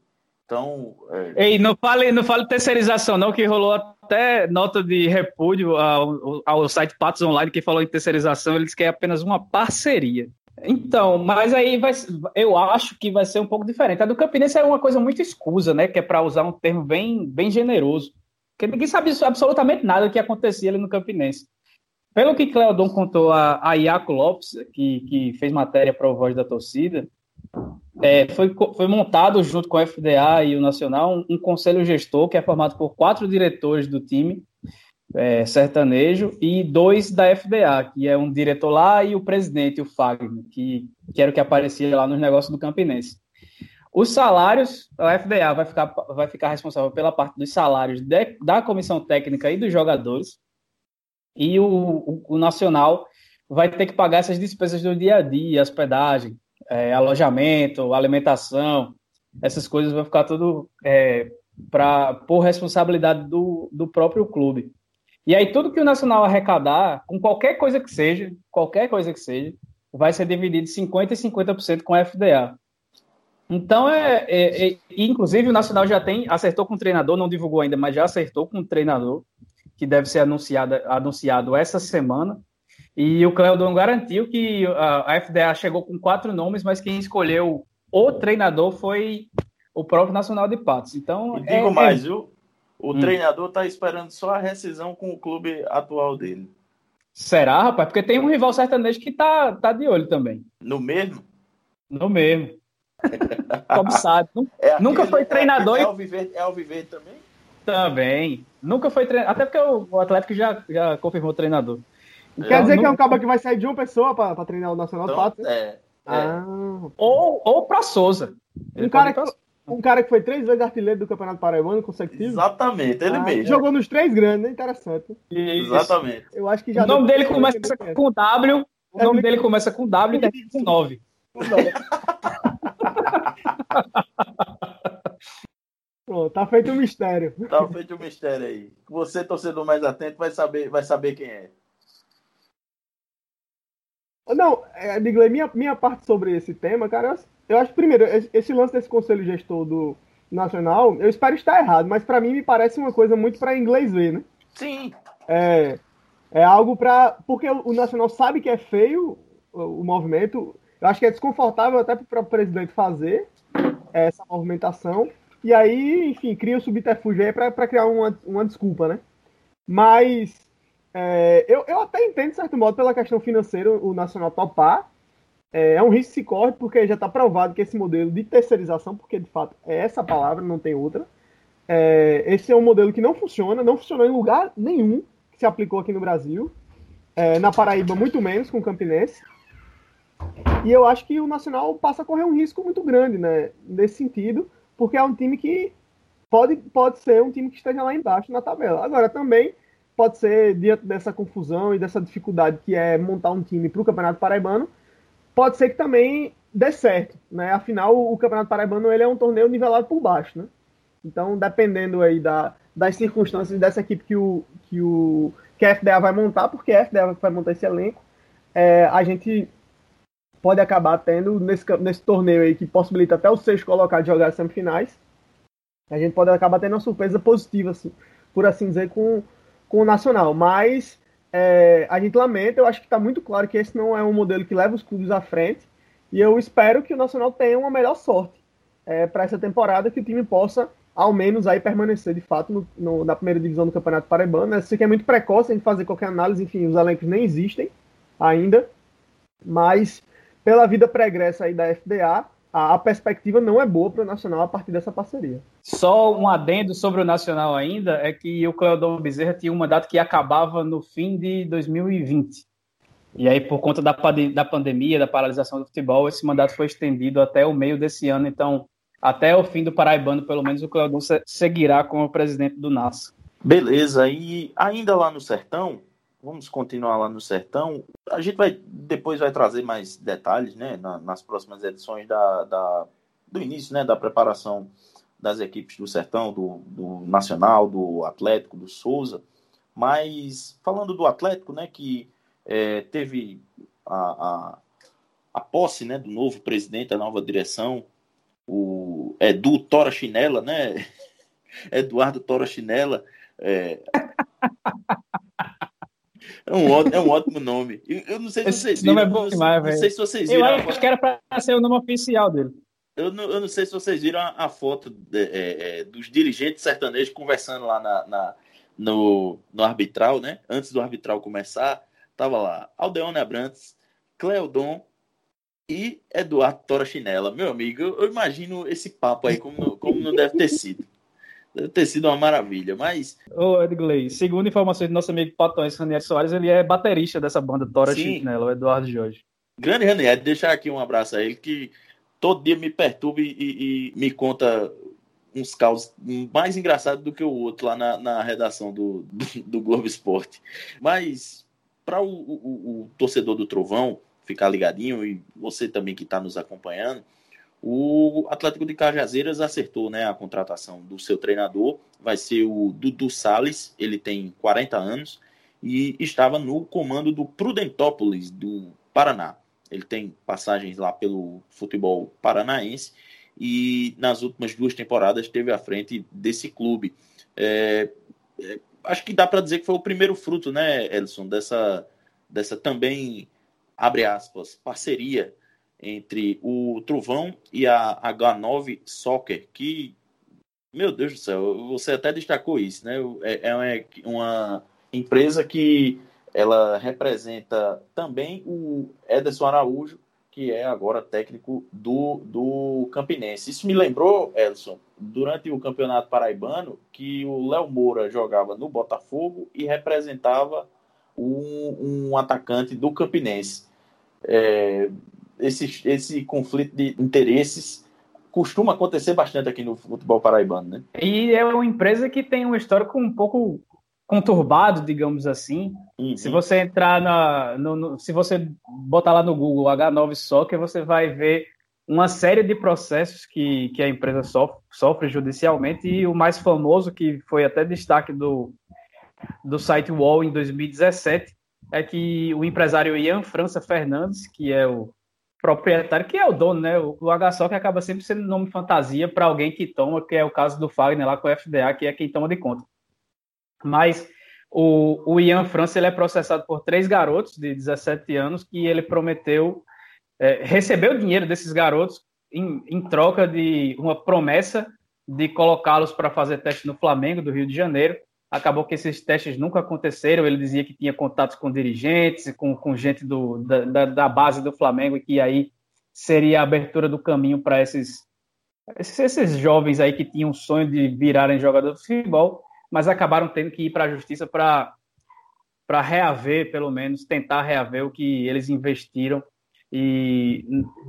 Então. É... Ei, não fale, não fale terceirização, não, que rolou até nota de repúdio ao, ao site Patos Online que falou em terceirização, eles querem apenas uma parceria. Então, mas aí vai, eu acho que vai ser um pouco diferente. A do Campinense é uma coisa muito escusa, né? Que é para usar um termo bem, bem generoso. Porque ninguém sabe absolutamente nada do que acontecia ali no Campinense. Pelo que Cleodon contou a, a Iaco Lopes, que, que fez matéria para o Voz da Torcida, é, foi, foi montado junto com a FDA e o Nacional um, um conselho gestor que é formado por quatro diretores do time é, sertanejo, e dois da FDA, que é um diretor lá e o presidente, o Fagner, que, que era o que aparecia lá nos negócios do Campinense. Os salários, a FDA vai ficar, vai ficar responsável pela parte dos salários de, da comissão técnica e dos jogadores, e o, o, o, Nacional vai ter que pagar essas despesas do dia a dia, hospedagem, é, alojamento, alimentação, essas coisas vão ficar tudo é, pra, por responsabilidade do, do próprio clube. E aí tudo que o Nacional arrecadar, com qualquer coisa que seja, qualquer coisa que seja, vai ser dividido 50% e 50% com a FDA. Então, é, é, é, inclusive, o Nacional já tem, acertou com o treinador, não divulgou ainda, mas já acertou com o treinador, que deve ser anunciado, anunciado essa semana. E o Cleodon garantiu que a, FDA chegou com quatro nomes, mas quem escolheu o treinador foi o próprio Nacional de Patos. Então, e digo é, mais, é viu? O hum. treinador tá esperando só a rescisão com o clube atual dele. Será, rapaz? Porque tem um rival sertanejo que tá, tá de olho também. No mesmo? No mesmo. Como sabe. É Nunca foi treinador. É, é, viver, é viver também? Também. Nunca foi treinador. Até porque o, o Atlético já, já confirmou o treinador. Quer dizer que é um cabo que vai sair de uma pessoa para treinar o Nacional então, Pato? É. é. Ah. Ou, ou para Souza. um cara, que, um cara que foi três vezes artilheiro do Campeonato Paraibano consecutivo. Exatamente, ele ah, mesmo. Jogou nos três grandes, né? Interessante. Isso. Exatamente. Eu acho que já o nome dele começa com W, o nome dele começa com W e termina com 9. Pronto, tá feito um mistério. Tá feito um mistério aí. Você, torcedor mais atento, vai saber, vai saber quem é. Não, é, Digley, minha, minha parte sobre esse tema, cara, eu acho, primeiro, esse lance desse conselho gestor do Nacional, eu espero estar errado, mas para mim me parece uma coisa muito para inglês ver, né? Sim. É, é algo para. Porque o Nacional sabe que é feio o, o movimento, eu acho que é desconfortável até para o presidente fazer essa movimentação, e aí, enfim, cria o subterfúgio aí para criar uma, uma desculpa, né? Mas é, eu, eu até entendo, de certo modo, pela questão financeira, o Nacional topar. É, é um risco que se corre, porque já está provado que esse modelo de terceirização, porque de fato é essa palavra, não tem outra, é, esse é um modelo que não funciona, não funcionou em lugar nenhum que se aplicou aqui no Brasil. É, na Paraíba, muito menos, com o Campinense. E eu acho que o Nacional passa a correr um risco muito grande, né? Nesse sentido, porque é um time que pode, pode ser um time que esteja lá embaixo na tabela. Agora, também pode ser, diante dessa confusão e dessa dificuldade que é montar um time para o Campeonato Paraibano, pode ser que também dê certo, né? Afinal, o Campeonato Paraibano ele é um torneio nivelado por baixo, né? Então, dependendo aí da, das circunstâncias dessa equipe que o, que o que a FDA vai montar, porque a FDA vai montar esse elenco, é, a gente pode acabar tendo nesse, nesse torneio aí que possibilita até o sexto colocado jogar as semifinais, a gente pode acabar tendo uma surpresa positiva, assim, por assim dizer, com, com o Nacional. Mas é, a gente lamenta, eu acho que está muito claro que esse não é um modelo que leva os clubes à frente. E eu espero que o Nacional tenha uma melhor sorte é, para essa temporada, que o time possa, ao menos, aí permanecer de fato no, no, na primeira divisão do Campeonato Paraibano. Né? Sei que é muito precoce gente fazer qualquer análise, enfim, os elencos nem existem ainda. Mas pela vida pregressa aí da FDA, a, a perspectiva não é boa para o Nacional a partir dessa parceria. Só um adendo sobre o Nacional ainda, é que o Cleodon Bezerra tinha um mandato que acabava no fim de 2020. E aí, por conta da, da pandemia, da paralisação do futebol, esse mandato foi estendido até o meio desse ano. Então, até o fim do Paraibano, pelo menos, o Cleodon seguirá como presidente do NASA. Beleza, e ainda lá no Sertão, vamos continuar lá no Sertão. A gente vai depois vai trazer mais detalhes, né, nas próximas edições da, da, do início, né, da preparação das equipes do Sertão, do, do Nacional, do Atlético, do Souza. Mas falando do Atlético, né, que é, teve a, a, a, posse, né, do novo presidente, a nova direção, o Edu Tora Chinela, né, Eduardo Tora Chinela. É... É um, ótimo, é um ótimo nome. Eu, eu não sei se vocês viram. Esse nome é bom demais, velho. Não sei se vocês viram. Eu acho que era para ser o nome oficial dele. Eu não, eu não sei se vocês viram a, a foto de, é, é, dos dirigentes sertanejos conversando lá na, na, no, no arbitral, né? Antes do arbitral começar, tava lá Aldeone Abrantes, Cleodon e Eduardo Tora Chinela. Meu amigo, eu, eu imagino esse papo aí como, como não deve ter sido. Deve ter sido uma maravilha, mas. Ô, Edgley, segundo informações do nosso amigo Patões Ranieri Soares, ele é baterista dessa banda Tora Chinela, o Eduardo Jorge. Grande Ranieri, deixar aqui um abraço a ele, que todo dia me perturba e, e, e me conta uns caos mais engraçados do que o outro lá na, na redação do, do, do, Globo Esporte. Mas, para o, o, o torcedor do Trovão ficar ligadinho, e você também que está nos acompanhando, o Atlético de Cajazeiras acertou né, a contratação do seu treinador, vai ser o Dudu Sales, ele tem 40 anos e estava no comando do Prudentópolis, do Paraná. Ele tem passagens lá pelo futebol paranaense e nas últimas duas temporadas esteve à frente desse clube. É, é, acho que dá para dizer que foi o primeiro fruto, né, Edson, dessa, dessa também, abre aspas, parceria entre o Trovão e a H9 Soccer, que, meu Deus do céu, você até destacou isso, né? É, é uma empresa que ela representa também o Ederson Araújo, que é agora técnico do, do Campinense. Isso me lembrou, Ederson, durante o Campeonato Paraibano, que o Léo Moura jogava no Botafogo e representava um, um atacante do Campinense. É, esse, esse conflito de interesses costuma acontecer bastante aqui no futebol paraibano, né? E é uma empresa que tem um histórico um pouco conturbado, digamos assim. Uhum. Se você entrar na, no, no, se você botar lá no Google H9 Soccer, você vai ver uma série de processos que, que a empresa sofre, sofre judicialmente e o mais famoso que foi até destaque do do site Wall em 2017 é que o empresário Ian França Fernandes, que é o proprietário, que é o dono, né? O, o HSO que acaba sempre sendo nome fantasia para alguém que toma, que é o caso do Fagner lá com o FDA, que é quem toma de conta. Mas o, o Ian França ele é processado por três garotos de 17 anos que ele prometeu é, recebeu dinheiro desses garotos em, em troca de uma promessa de colocá-los para fazer teste no Flamengo do Rio de Janeiro acabou que esses testes nunca aconteceram. Ele dizia que tinha contatos com dirigentes, com, com gente do, da, da, base do Flamengo, e que aí seria a abertura do caminho para esses, esses, esses, jovens aí que tinham o sonho de virarem jogadores de futebol, mas acabaram tendo que ir para a justiça para para reaver, pelo menos, tentar reaver o que eles investiram e,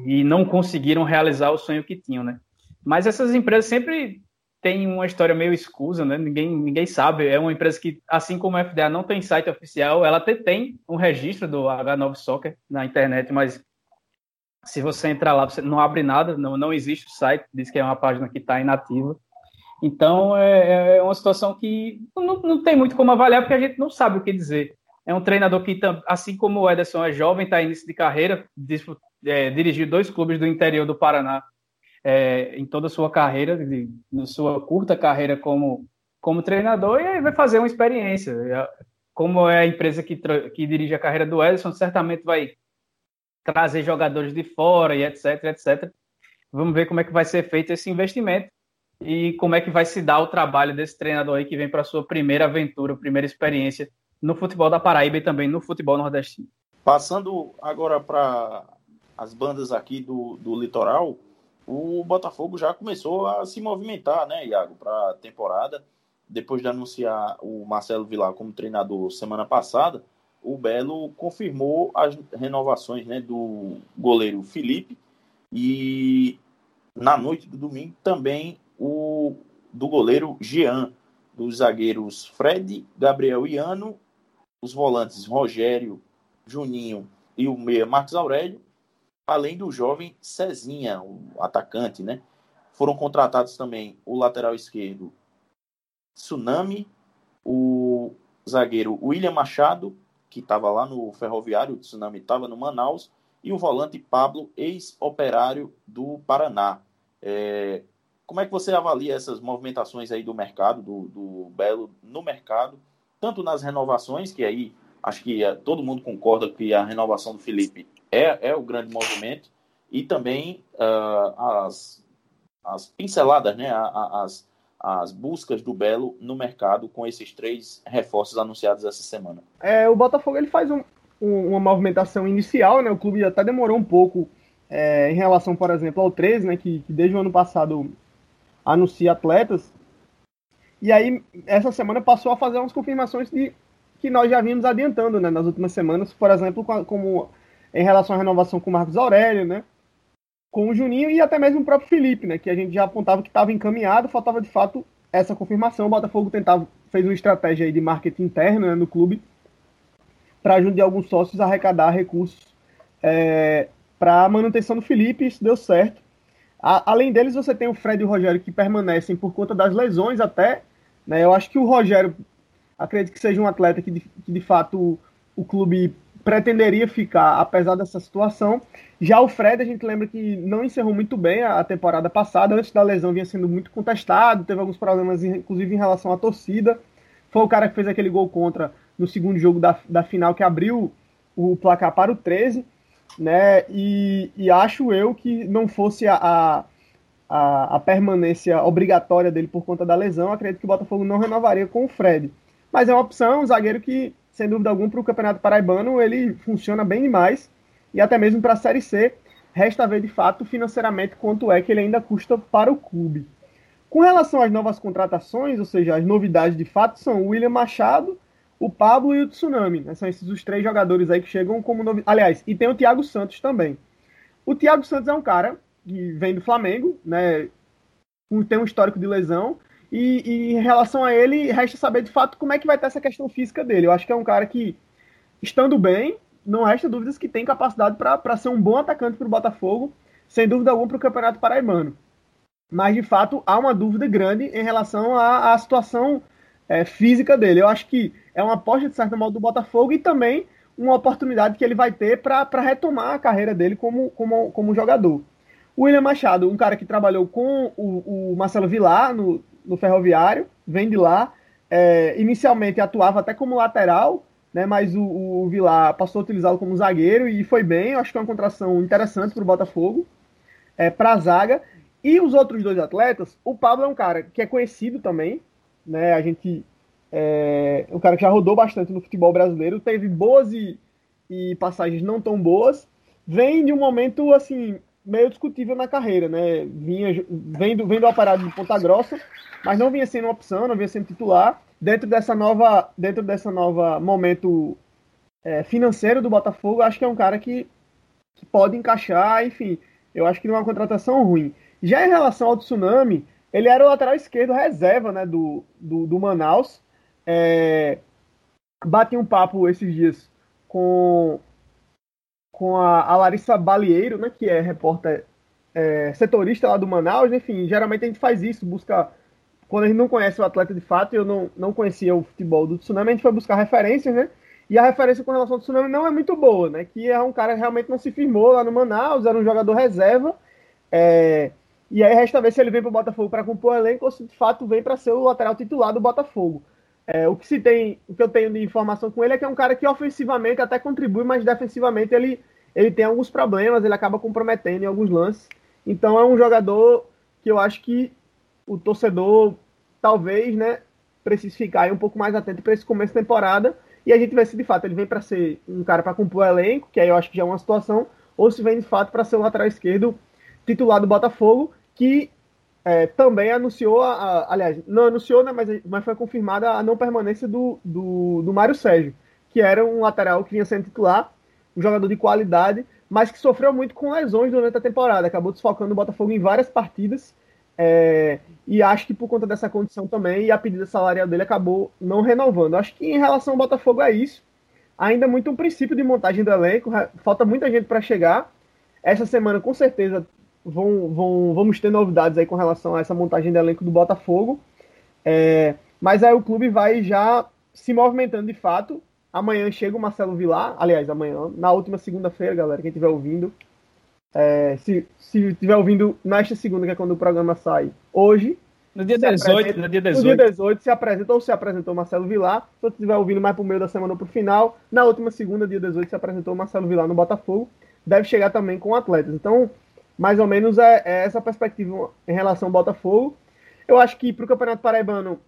e não conseguiram realizar o sonho que tinham, né? Mas essas empresas sempre tem uma história meio escusa, né? Ninguém, ninguém sabe. É uma empresa que, assim como a FDA não tem site oficial, ela até tem um registro do H9 Soccer na internet, mas se você entrar lá, você não abre nada, não, não existe o site, diz que é uma página que está inativa. Então é, é, uma situação que não, não tem muito como avaliar, porque a gente não sabe o que dizer. É um treinador que, assim como o Ederson é jovem, está início de carreira, é, dirigiu dois clubes do interior do Paraná é, em toda a sua carreira, de, na sua curta carreira como, como treinador, e aí vai fazer uma experiência. Como é a empresa que, que dirige a carreira do Edson, certamente vai trazer jogadores de fora e etc, etc. Vamos ver como é que vai ser feito esse investimento e como é que vai se dar o trabalho desse treinador aí que vem para sua primeira aventura, primeira experiência no futebol da Paraíba e também no futebol nordestino. Passando agora para as bandas aqui do, do litoral, o Botafogo já começou a se movimentar, né, Iago, para a temporada. Depois de anunciar o Marcelo Vilar como treinador semana passada, o Belo confirmou as renovações né, do goleiro Felipe e na noite do domingo também o do goleiro Jean, dos zagueiros Fred, Gabriel Iano, os volantes Rogério, Juninho e o meia Marcos Aurélio, além do jovem Cezinha, o atacante, né? Foram contratados também o lateral esquerdo Tsunami, o zagueiro William Machado, que estava lá no Ferroviário, o Tsunami estava no Manaus, e o volante Pablo, ex-operário do Paraná. É, como é que você avalia essas movimentações aí do mercado, do, do Belo no mercado, tanto nas renovações, que aí acho que é, todo mundo concorda que a renovação do Felipe é, é o grande movimento, e também uh, as, as pinceladas, né, as, as buscas do Belo no mercado com esses três reforços anunciados essa semana. É, o Botafogo ele faz um, um, uma movimentação inicial, né, o clube até demorou um pouco é, em relação, por exemplo, ao 13, né, que, que desde o ano passado anuncia atletas, e aí, essa semana passou a fazer umas confirmações de que nós já vimos adiantando né, nas últimas semanas, por exemplo, como em relação à renovação com o Marcos Aurélio, né, com o Juninho e até mesmo o próprio Felipe, né, que a gente já apontava que estava encaminhado, faltava de fato essa confirmação. O Botafogo tentava, fez uma estratégia aí de marketing interno né, no clube para de alguns sócios arrecadar recursos é, para a manutenção do Felipe, isso deu certo. A, além deles, você tem o Fred e o Rogério que permanecem por conta das lesões até. Né, eu acho que o Rogério acredito que seja um atleta que de, que de fato o clube pretenderia ficar, apesar dessa situação. Já o Fred, a gente lembra que não encerrou muito bem a, temporada passada, antes da lesão vinha sendo muito contestado, teve alguns problemas, inclusive em relação à torcida. Foi o cara que fez aquele gol contra no segundo jogo da, da final, que abriu o placar para o 13, né? E, e acho eu que não fosse a, a, a permanência obrigatória dele por conta da lesão, acredito que o Botafogo não renovaria com o Fred. Mas é uma opção, um zagueiro que, sem dúvida alguma, para o Campeonato Paraibano, ele funciona bem demais. E até mesmo para a Série C, resta ver de fato financeiramente quanto é que ele ainda custa para o clube. Com relação às novas contratações, ou seja, as novidades de fato são o William Machado, o Pablo e o Tsunami. Né? São esses os três jogadores aí que chegam como novidade. Aliás, e tem o Thiago Santos também. O Thiago Santos é um cara que vem do Flamengo, né? Tem um histórico de lesão, e, e, em relação a ele, resta saber de fato como é que vai estar essa questão física dele. Eu acho que é um cara que, estando bem, não resta dúvidas que tem capacidade para ser um bom atacante para o Botafogo, sem dúvida alguma para o Campeonato Paraibano. Mas, de fato, há uma dúvida grande em relação à, à situação é, física dele. Eu acho que é uma aposta, de certo modo, do Botafogo e também uma oportunidade que ele vai ter para retomar a carreira dele como, como, como jogador. O William Machado, um cara que trabalhou com o, o Marcelo Vilar no, no Ferroviário, vem de lá. É, inicialmente atuava até como lateral, né, mas o, o Vilar passou a utilizá-lo como zagueiro e foi bem. Eu acho que é uma contração interessante para o Botafogo, é, para a zaga. E os outros dois atletas, o Pablo é um cara que é conhecido também, né? A gente é um cara que já rodou bastante no futebol brasileiro, teve boas e, e passagens não tão boas. Vem de um momento assim meio discutível na carreira, né? Vinha vendo vendo o aparato de Ponta Grossa, mas não vinha sendo opção, não vinha sendo titular. Dentro dessa nova, dentro dessa nova momento é, financeiro do Botafogo, acho que é um cara que, que pode encaixar, enfim, eu acho que não é uma contratação ruim. Já em relação ao Tsunami, ele era o lateral esquerdo reserva né, do, do, do Manaus. É, bati um papo esses dias com, com a, a Larissa Balieiro, né, que é repórter é, setorista lá do Manaus. Enfim, geralmente a gente faz isso, busca quando a gente não conhece o atleta de fato, eu não, não conhecia o futebol do Tsunami, a gente foi buscar referências, né? E a referência com relação ao Tsunami não é muito boa, né? Que é um cara que realmente não se firmou lá no Manaus, era um jogador reserva. É... E aí resta ver se ele vem para o Botafogo para compor o elenco ou se de fato vem para ser o lateral titular do Botafogo. É, o que se tem, o que eu tenho de informação com ele é que é um cara que ofensivamente até contribui, mas defensivamente ele, ele tem alguns problemas, ele acaba comprometendo em alguns lances. Então é um jogador que eu acho que o torcedor talvez, né, precise ficar um pouco mais atento para esse começo de temporada e a gente vê se de fato ele vem para ser um cara para compor o elenco, que aí eu acho que já é uma situação, ou se vem de fato para ser o lateral esquerdo titular do Botafogo, que é, também anunciou, a, a, aliás, não anunciou, né, mas, mas foi confirmada a não permanência do, do, do Mário Sérgio, que era um lateral que vinha sendo titular, um jogador de qualidade, mas que sofreu muito com lesões durante a temporada, acabou desfalcando o Botafogo em várias partidas, é, e acho que por conta dessa condição também, e a pedida salarial dele acabou não renovando. Acho que em relação ao Botafogo é isso. Ainda muito um princípio de montagem do elenco, falta muita gente para chegar. Essa semana, com certeza, vão, vão, vamos ter novidades aí com relação a essa montagem de elenco do Botafogo. É, mas aí o clube vai já se movimentando de fato. Amanhã chega o Marcelo Vilar, aliás, amanhã, na última segunda-feira, galera, quem estiver ouvindo. É, se, se estiver ouvindo nesta segunda, que é quando o programa sai, hoje. No dia 18, no dia 18. No dia 18 se apresentou ou se apresentou Marcelo Vilar. Se você estiver ouvindo mais pro meio da semana ou pro final, na última segunda, dia 18, se apresentou Marcelo Vilar no Botafogo. Deve chegar também com atletas. Então, mais ou menos é, é essa perspectiva em relação ao Botafogo. Eu acho que para o Campeonato Paraibano,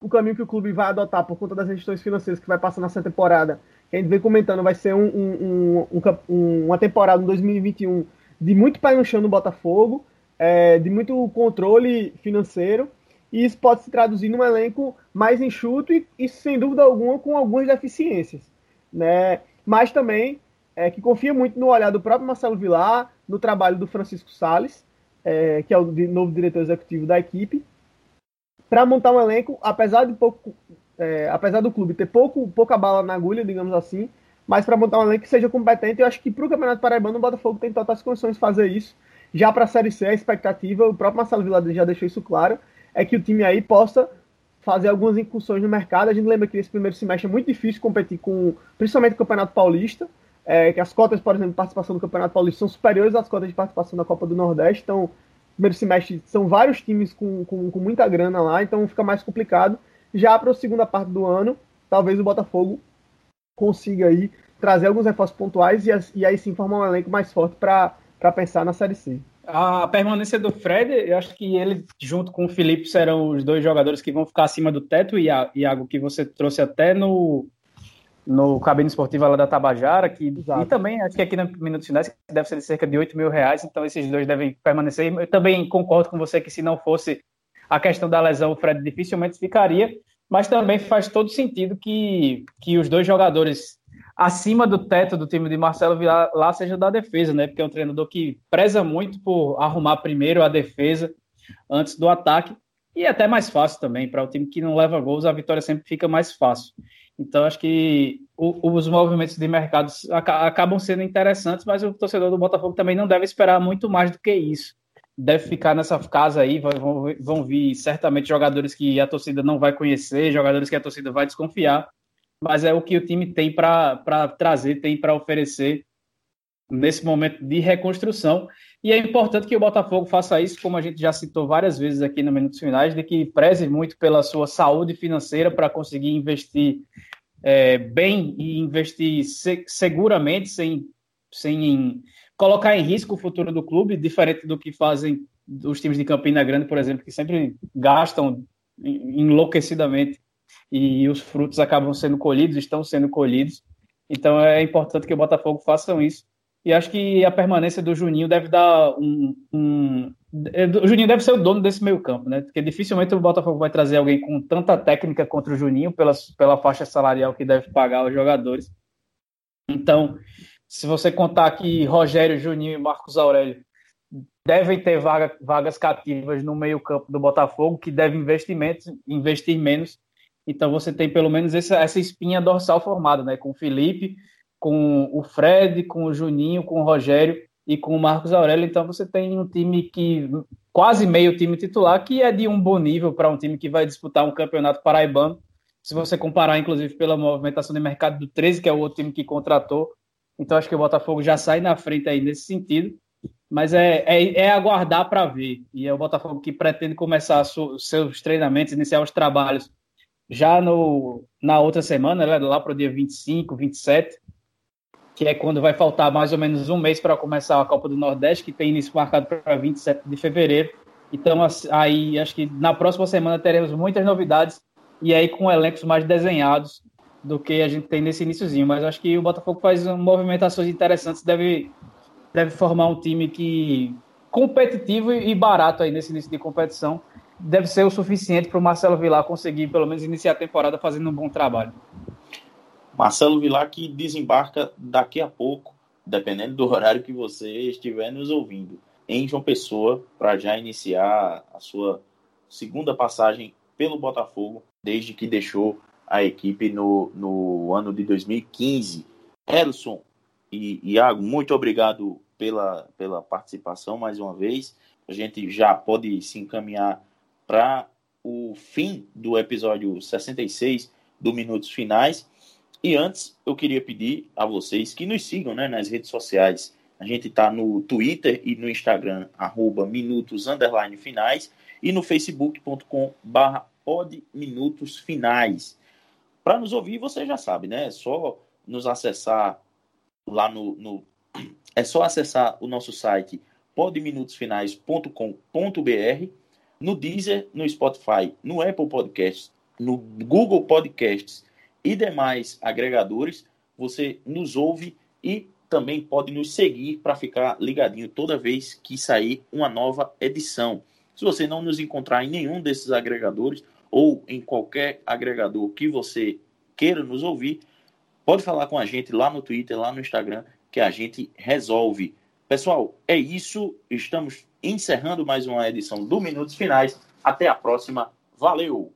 o caminho que o clube vai adotar por conta das gestões financeiras que vai passar nessa temporada, que a gente vem comentando, vai ser um, um, um, uma temporada em 2021 de muito pé no chão no Botafogo, é, de muito controle financeiro, e isso pode se traduzir num elenco mais enxuto e, e sem dúvida alguma, com algumas deficiências. Né? Mas também é, que confia muito no olhar do próprio Marcelo Vilar, no trabalho do Francisco Sales, é, que é o novo diretor executivo da equipe, para montar um elenco, apesar de pouco, é, apesar do clube ter pouco, pouca bala na agulha, digamos assim, mas para montar um elenco que seja competente, eu acho que para o Campeonato Paraibano o Botafogo tem totais condições de fazer isso. Já para a Série C, a expectativa, o próprio Marcelo Vilar já deixou isso claro, é que o time aí possa fazer algumas incursões no mercado. A gente lembra que esse primeiro semestre é muito difícil competir com, principalmente o Campeonato Paulista, é, que as cotas, por exemplo, de participação do Campeonato Paulista são superiores às cotas de participação da Copa do Nordeste. Então, primeiro semestre são vários times com, com, com muita grana lá, então fica mais complicado. Já para a segunda parte do ano, talvez o Botafogo consiga aí trazer alguns reforços pontuais e, e aí sim formar um elenco mais forte para pensar na Série C. A permanência do Fred, eu acho que ele, junto com o Felipe, serão os dois jogadores que vão ficar acima do teto, e Iago, que você trouxe até no, no cabine esportiva lá da Tabajara, que, e também acho que aqui no Minutos Finais deve ser de cerca de 8 mil reais, então esses dois devem permanecer. Eu também concordo com você que se não fosse a questão da lesão, o Fred dificilmente ficaria, mas também faz todo sentido que, que os dois jogadores acima do teto do time de Marcelo Vilar lá seja da defesa, né? Porque é um treinador que preza muito por arrumar primeiro a defesa antes do ataque e é até mais fácil também para o time que não leva gols, a vitória sempre fica mais fácil. Então, acho que o, os movimentos de mercado acabam sendo interessantes, mas o torcedor do Botafogo também não deve esperar muito mais do que isso. Deve ficar nessa casa aí, vão, vão vir certamente jogadores que a torcida não vai conhecer, jogadores que a torcida vai desconfiar, mas é o que o time tem para trazer, tem para oferecer nesse momento de reconstrução. E é importante que o Botafogo faça isso, como a gente já citou várias vezes aqui no Minutos Finais, de que preze muito pela sua saúde financeira para conseguir investir é, bem e investir se, seguramente, sem, sem colocar em risco o futuro do clube, diferente do que fazem os times de Campina Grande, por exemplo, que sempre gastam enlouquecidamente e os frutos acabam sendo colhidos, estão sendo colhidos. Então é importante que o Botafogo façam isso. E acho que a permanência do Juninho deve dar um, um, O Juninho deve ser o dono desse meio campo, né? Porque dificilmente o Botafogo vai trazer alguém com tanta técnica contra o Juninho pela, pela faixa salarial que deve pagar os jogadores. Então, se você contar que Rogério, Juninho e Marcos Aurélio devem ter vaga, vagas cativas no meio campo do Botafogo, que deve investimento, investir menos. Então você tem pelo menos essa, essa espinha dorsal formada, né? Com Felipe, com o Fred, com o Juninho, com o Rogério e com o Marcos Aurélio. Então você tem um time que quase meio time titular que é de um bom nível para um time que vai disputar um campeonato paraibano. Se você comparar, inclusive, pela movimentação de mercado do 13, que é o outro time que contratou. Então acho que o Botafogo já sai na frente aí nesse sentido. Mas é, é, é aguardar para ver. E é o Botafogo que pretende começar seus treinamentos, iniciar os trabalhos já no, na outra semana, né, lá para o dia 25, 27 que é quando vai faltar mais ou menos um mês para começar a Copa do Nordeste, que tem início marcado para 27 de fevereiro. Então, aí acho que na próxima semana teremos muitas novidades e aí com elencos mais desenhados do que a gente tem nesse iníciozinho. Mas acho que o Botafogo faz movimentações interessantes, deve deve formar um time que competitivo e barato aí nesse início de competição deve ser o suficiente para o Marcelo Vilar conseguir pelo menos iniciar a temporada fazendo um bom trabalho. Marcelo Vilar que desembarca daqui a pouco, dependendo do horário que você estiver nos ouvindo, em João Pessoa, para já iniciar a sua segunda passagem pelo Botafogo, desde que deixou a equipe no, no ano de 2015. Elson e Iago, muito obrigado pela, pela participação mais uma vez. A gente já pode se encaminhar para o fim do episódio 66 do Minutos Finais. E antes, eu queria pedir a vocês que nos sigam né, nas redes sociais. A gente está no Twitter e no Instagram, arroba minutos finais, e no facebook.com barra minutos finais. Para nos ouvir, você já sabe, né? É só nos acessar lá no, no é só acessar o nosso site podminutosfinais.com.br, no Deezer, no Spotify, no Apple Podcasts, no Google Podcasts e demais agregadores, você nos ouve e também pode nos seguir para ficar ligadinho toda vez que sair uma nova edição. Se você não nos encontrar em nenhum desses agregadores ou em qualquer agregador que você queira nos ouvir, pode falar com a gente lá no Twitter, lá no Instagram, que a gente resolve. Pessoal, é isso. Estamos encerrando mais uma edição do Minutos Finais. Até a próxima. Valeu!